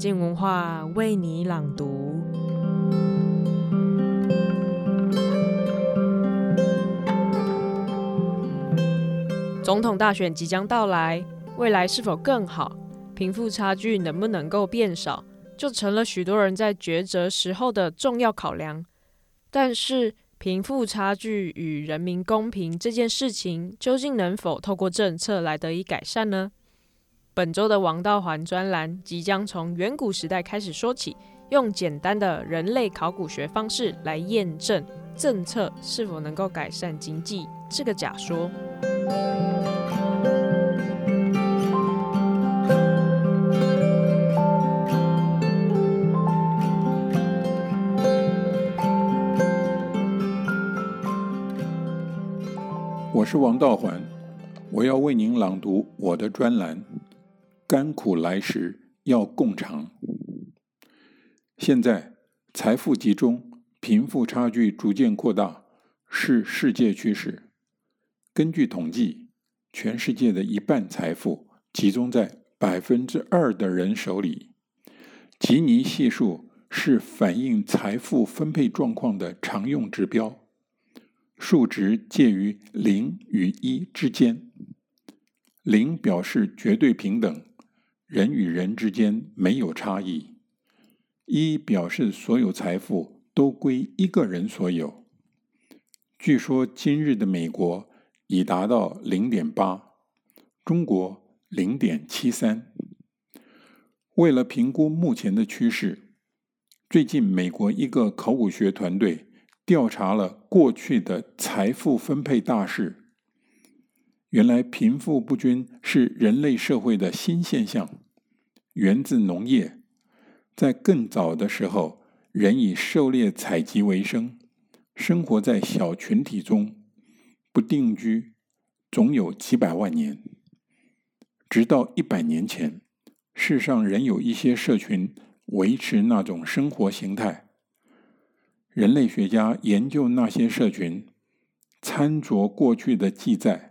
静文化为你朗读。总统大选即将到来，未来是否更好？贫富差距能不能够变少？就成了许多人在抉择时候的重要考量。但是，贫富差距与人民公平这件事情，究竟能否透过政策来得以改善呢？本周的王道环专栏即将从远古时代开始说起，用简单的人类考古学方式来验证政策是否能够改善经济这个假说。我是王道环，我要为您朗读我的专栏。甘苦来时要共尝。现在财富集中，贫富差距逐渐扩大，是世界趋势。根据统计，全世界的一半财富集中在百分之二的人手里。吉尼系数是反映财富分配状况的常用指标。数值介于零与一之间，零表示绝对平等，人与人之间没有差异；一表示所有财富都归一个人所有。据说今日的美国已达到零点八，中国零点七三。为了评估目前的趋势，最近美国一个考古学团队。调查了过去的财富分配大势，原来贫富不均是人类社会的新现象，源自农业。在更早的时候，人以狩猎采集为生，生活在小群体中，不定居，总有几百万年。直到一百年前，世上仍有一些社群维持那种生活形态。人类学家研究那些社群，参酌过去的记载，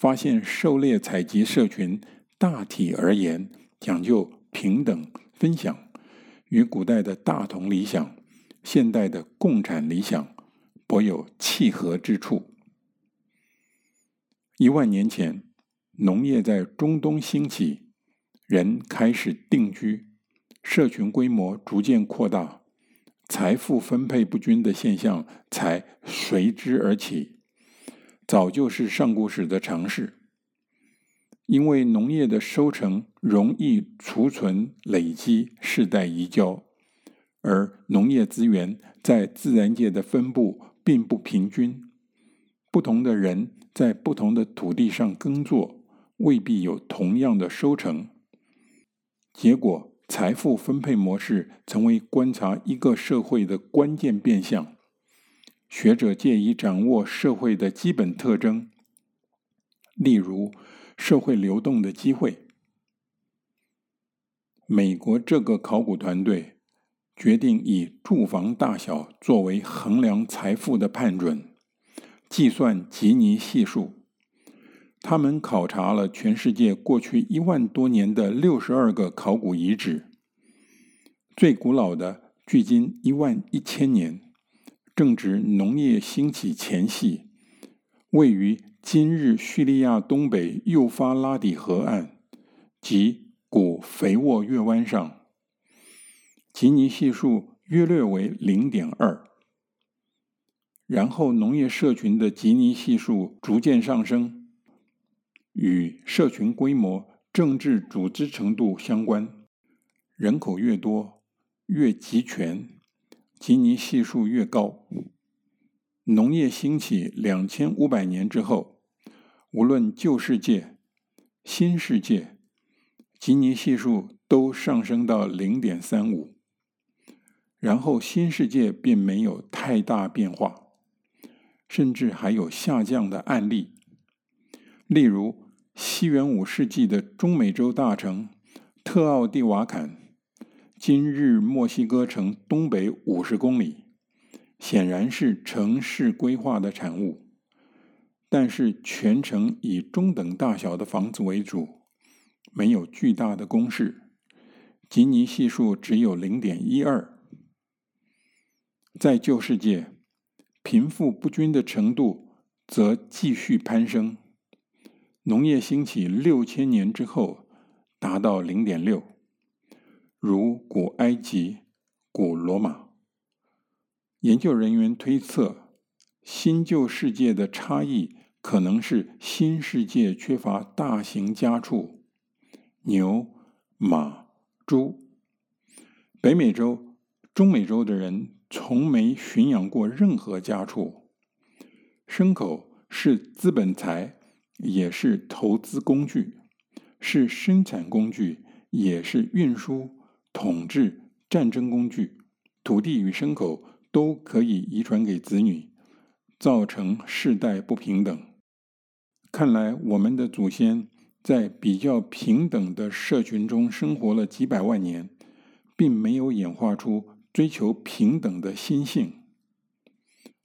发现狩猎采集社群大体而言讲究平等分享，与古代的大同理想、现代的共产理想颇有契合之处。一万年前，农业在中东兴起，人开始定居，社群规模逐渐扩大。财富分配不均的现象才随之而起，早就是上古史的常识。因为农业的收成容易储存累积、世代移交，而农业资源在自然界的分布并不平均，不同的人在不同的土地上耕作，未必有同样的收成，结果。财富分配模式成为观察一个社会的关键变相。学者借以掌握社会的基本特征，例如社会流动的机会。美国这个考古团队决定以住房大小作为衡量财富的判准，计算吉尼系数。他们考察了全世界过去一万多年的六十二个考古遗址，最古老的距今一万一千年，正值农业兴起前夕，位于今日叙利亚东北幼发拉底河岸及古肥沃月湾上，吉尼系数约略为零点二。然后农业社群的吉尼系数逐渐上升。与社群规模、政治组织程度相关，人口越多、越集权，吉尼系数越高。农业兴起两千五百年之后，无论旧世界、新世界，吉尼系数都上升到零点三五，然后新世界并没有太大变化，甚至还有下降的案例。例如，西元五世纪的中美洲大城特奥蒂瓦坎，今日墨西哥城东北五十公里，显然是城市规划的产物，但是全城以中等大小的房子为主，没有巨大的工事，吉尼系数只有零点一二。在旧世界，贫富不均的程度则继续攀升。农业兴起六千年之后，达到零点六，如古埃及、古罗马。研究人员推测，新旧世界的差异可能是新世界缺乏大型家畜，牛、马、猪。北美洲、中美洲的人从没驯养过任何家畜。牲口是资本财，也是投资工具，是生产工具，也是运输、统治、战争工具。土地与牲口。都可以遗传给子女，造成世代不平等。看来我们的祖先在比较平等的社群中生活了几百万年，并没有演化出追求平等的心性。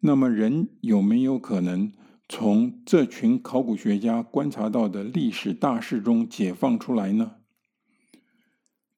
那么，人有没有可能从这群考古学家观察到的历史大事中解放出来呢？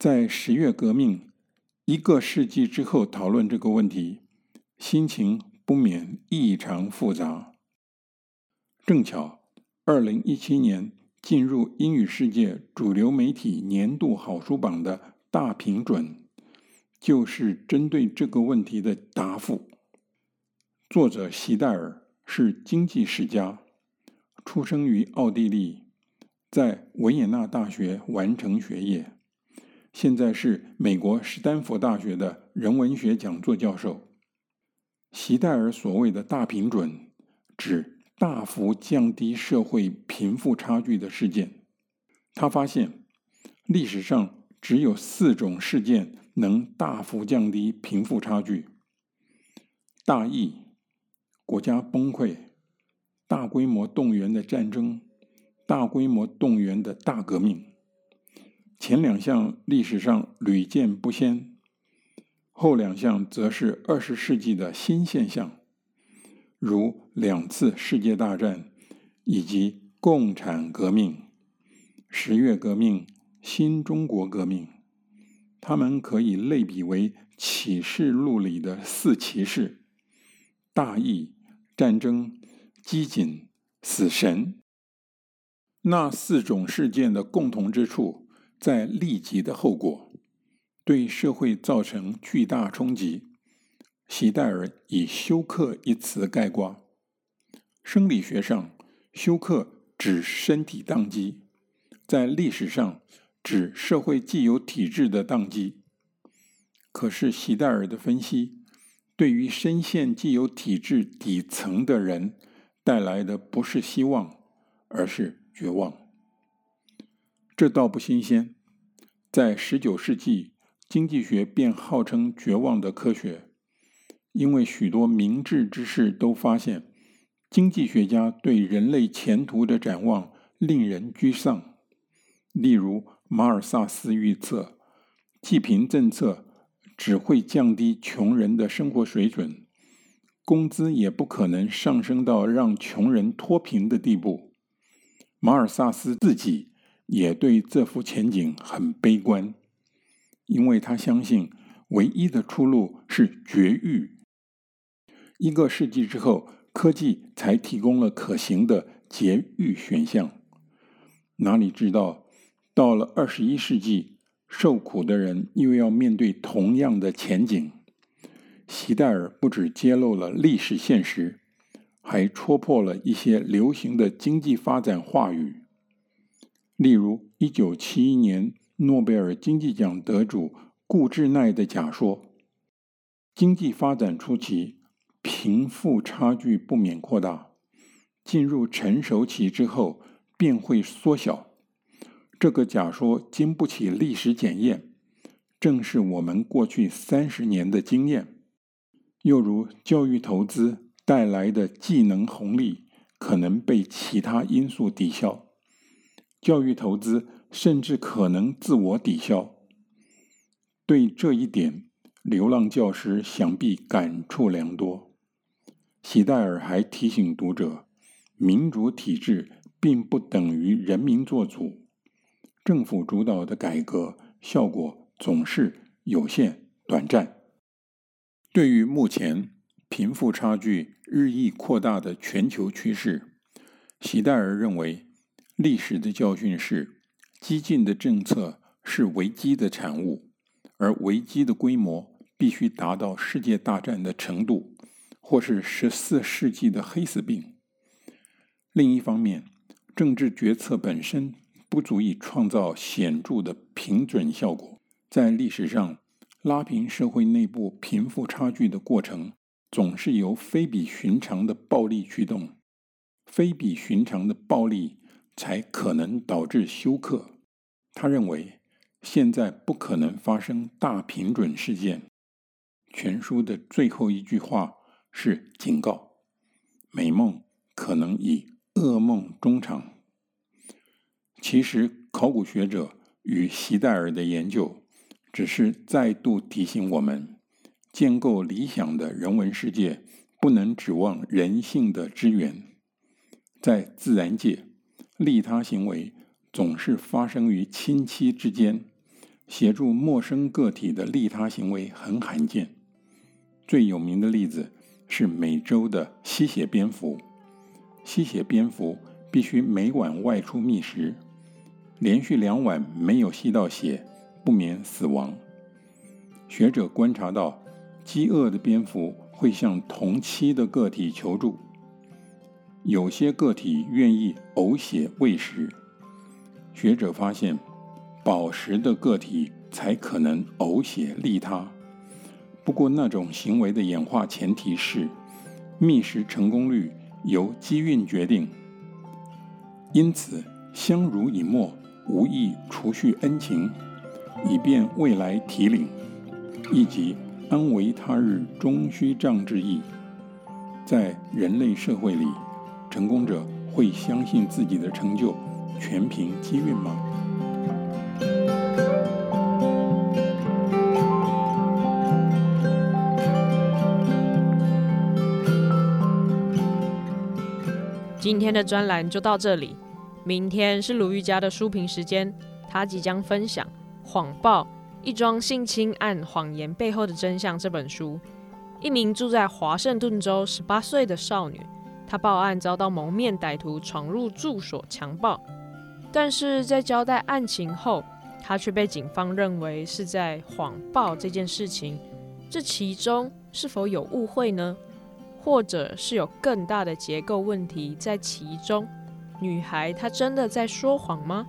在十月革命一个世纪之后讨论这个问题。心情不免异常复杂。正巧，二零一七年进入英语世界主流媒体年度好书榜的大评准，就是针对这个问题的答复。作者席代尔是经济学家，出生于奥地利，在维也纳大学完成学业，现在是美国史丹佛大学的人文学讲座教授。席戴尔所谓的大平准，指大幅降低社会贫富差距的事件。他发现，历史上只有四种事件能大幅降低贫富差距：大疫、国家崩溃、大规模动员的战争、大规模动员的大革命。前两项历史上屡见不鲜。后两项则是二十世纪的新现象，如两次世界大战以及共产革命、十月革命、新中国革命。它们可以类比为启示录里的四骑士：大义、战争、机警、死神。那四种事件的共同之处，在立即的后果。对社会造成巨大冲击。席代尔以“休克”一词概括。生理学上，休克指身体宕机；在历史上，指社会既有体制的宕机。可是，席代尔的分析，对于深陷既有体制底层的人，带来的不是希望，而是绝望。这倒不新鲜，在十九世纪。经济学便号称绝望的科学，因为许多明智之士都发现，经济学家对人类前途的展望令人沮丧。例如，马尔萨斯预测，济贫政策只会降低穷人的生活水准，工资也不可能上升到让穷人脱贫的地步。马尔萨斯自己也对这幅前景很悲观。因为他相信，唯一的出路是绝育。一个世纪之后，科技才提供了可行的节育选项。哪里知道，到了二十一世纪，受苦的人又要面对同样的前景。席戴尔不只揭露了历史现实，还戳破了一些流行的经济发展话语，例如一九七一年。诺贝尔经济奖得主顾志奈的假说：经济发展初期，贫富差距不免扩大；进入成熟期之后，便会缩小。这个假说经不起历史检验，正是我们过去三十年的经验。又如，教育投资带来的技能红利，可能被其他因素抵消。教育投资。甚至可能自我抵消。对这一点，流浪教师想必感触良多。席戴尔还提醒读者，民主体制并不等于人民做主，政府主导的改革效果总是有限、短暂。对于目前贫富差距日益扩大的全球趋势，席代尔认为，历史的教训是，激进的政策是危机的产物，而危机的规模必须达到世界大战的程度，或是十四世纪的黑死病。另一方面，政治决策本身不足以创造显著的平准效果，在历史上。拉平社会内部贫富差距的过程，总是由非比寻常的暴力驱动，非比寻常的暴力才可能导致休克。他认为，现在不可能发生大平准事件。全书的最后一句话是警告：美梦可能以噩梦终场。其实，考古学者与席代尔的研究。只是再度提醒我们，建构理想的人文世界，不能指望人性的支援。在自然界，利他行为总是发生于亲戚之间，协助陌生个体的利他行为很罕见。最有名的例子是美洲的吸血蝙蝠。吸血蝙蝠必须每晚外出觅食，连续两晚没有吸到血。不免死亡。学者观察到，饥饿的蝙蝠会向同期的个体求助，有些个体愿意呕血喂食。学者发现，饱食的个体才可能呕血利他。不过，那种行为的演化前提是，觅食成功率由机运决定。因此，相濡以沫，无意储蓄恩情。以便未来提领，以及安危他日终须仗之意。在人类社会里，成功者会相信自己的成就全凭机运吗？今天的专栏就到这里，明天是鲁豫家的书评时间，他即将分享。《谎报：一桩性侵案谎言背后的真相》这本书，一名住在华盛顿州十八岁的少女，她报案遭到蒙面歹徒闯入住所强暴，但是在交代案情后，她却被警方认为是在谎报这件事情。这其中是否有误会呢？或者是有更大的结构问题在其中？女孩她真的在说谎吗？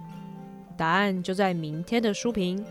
答案就在明天的书评。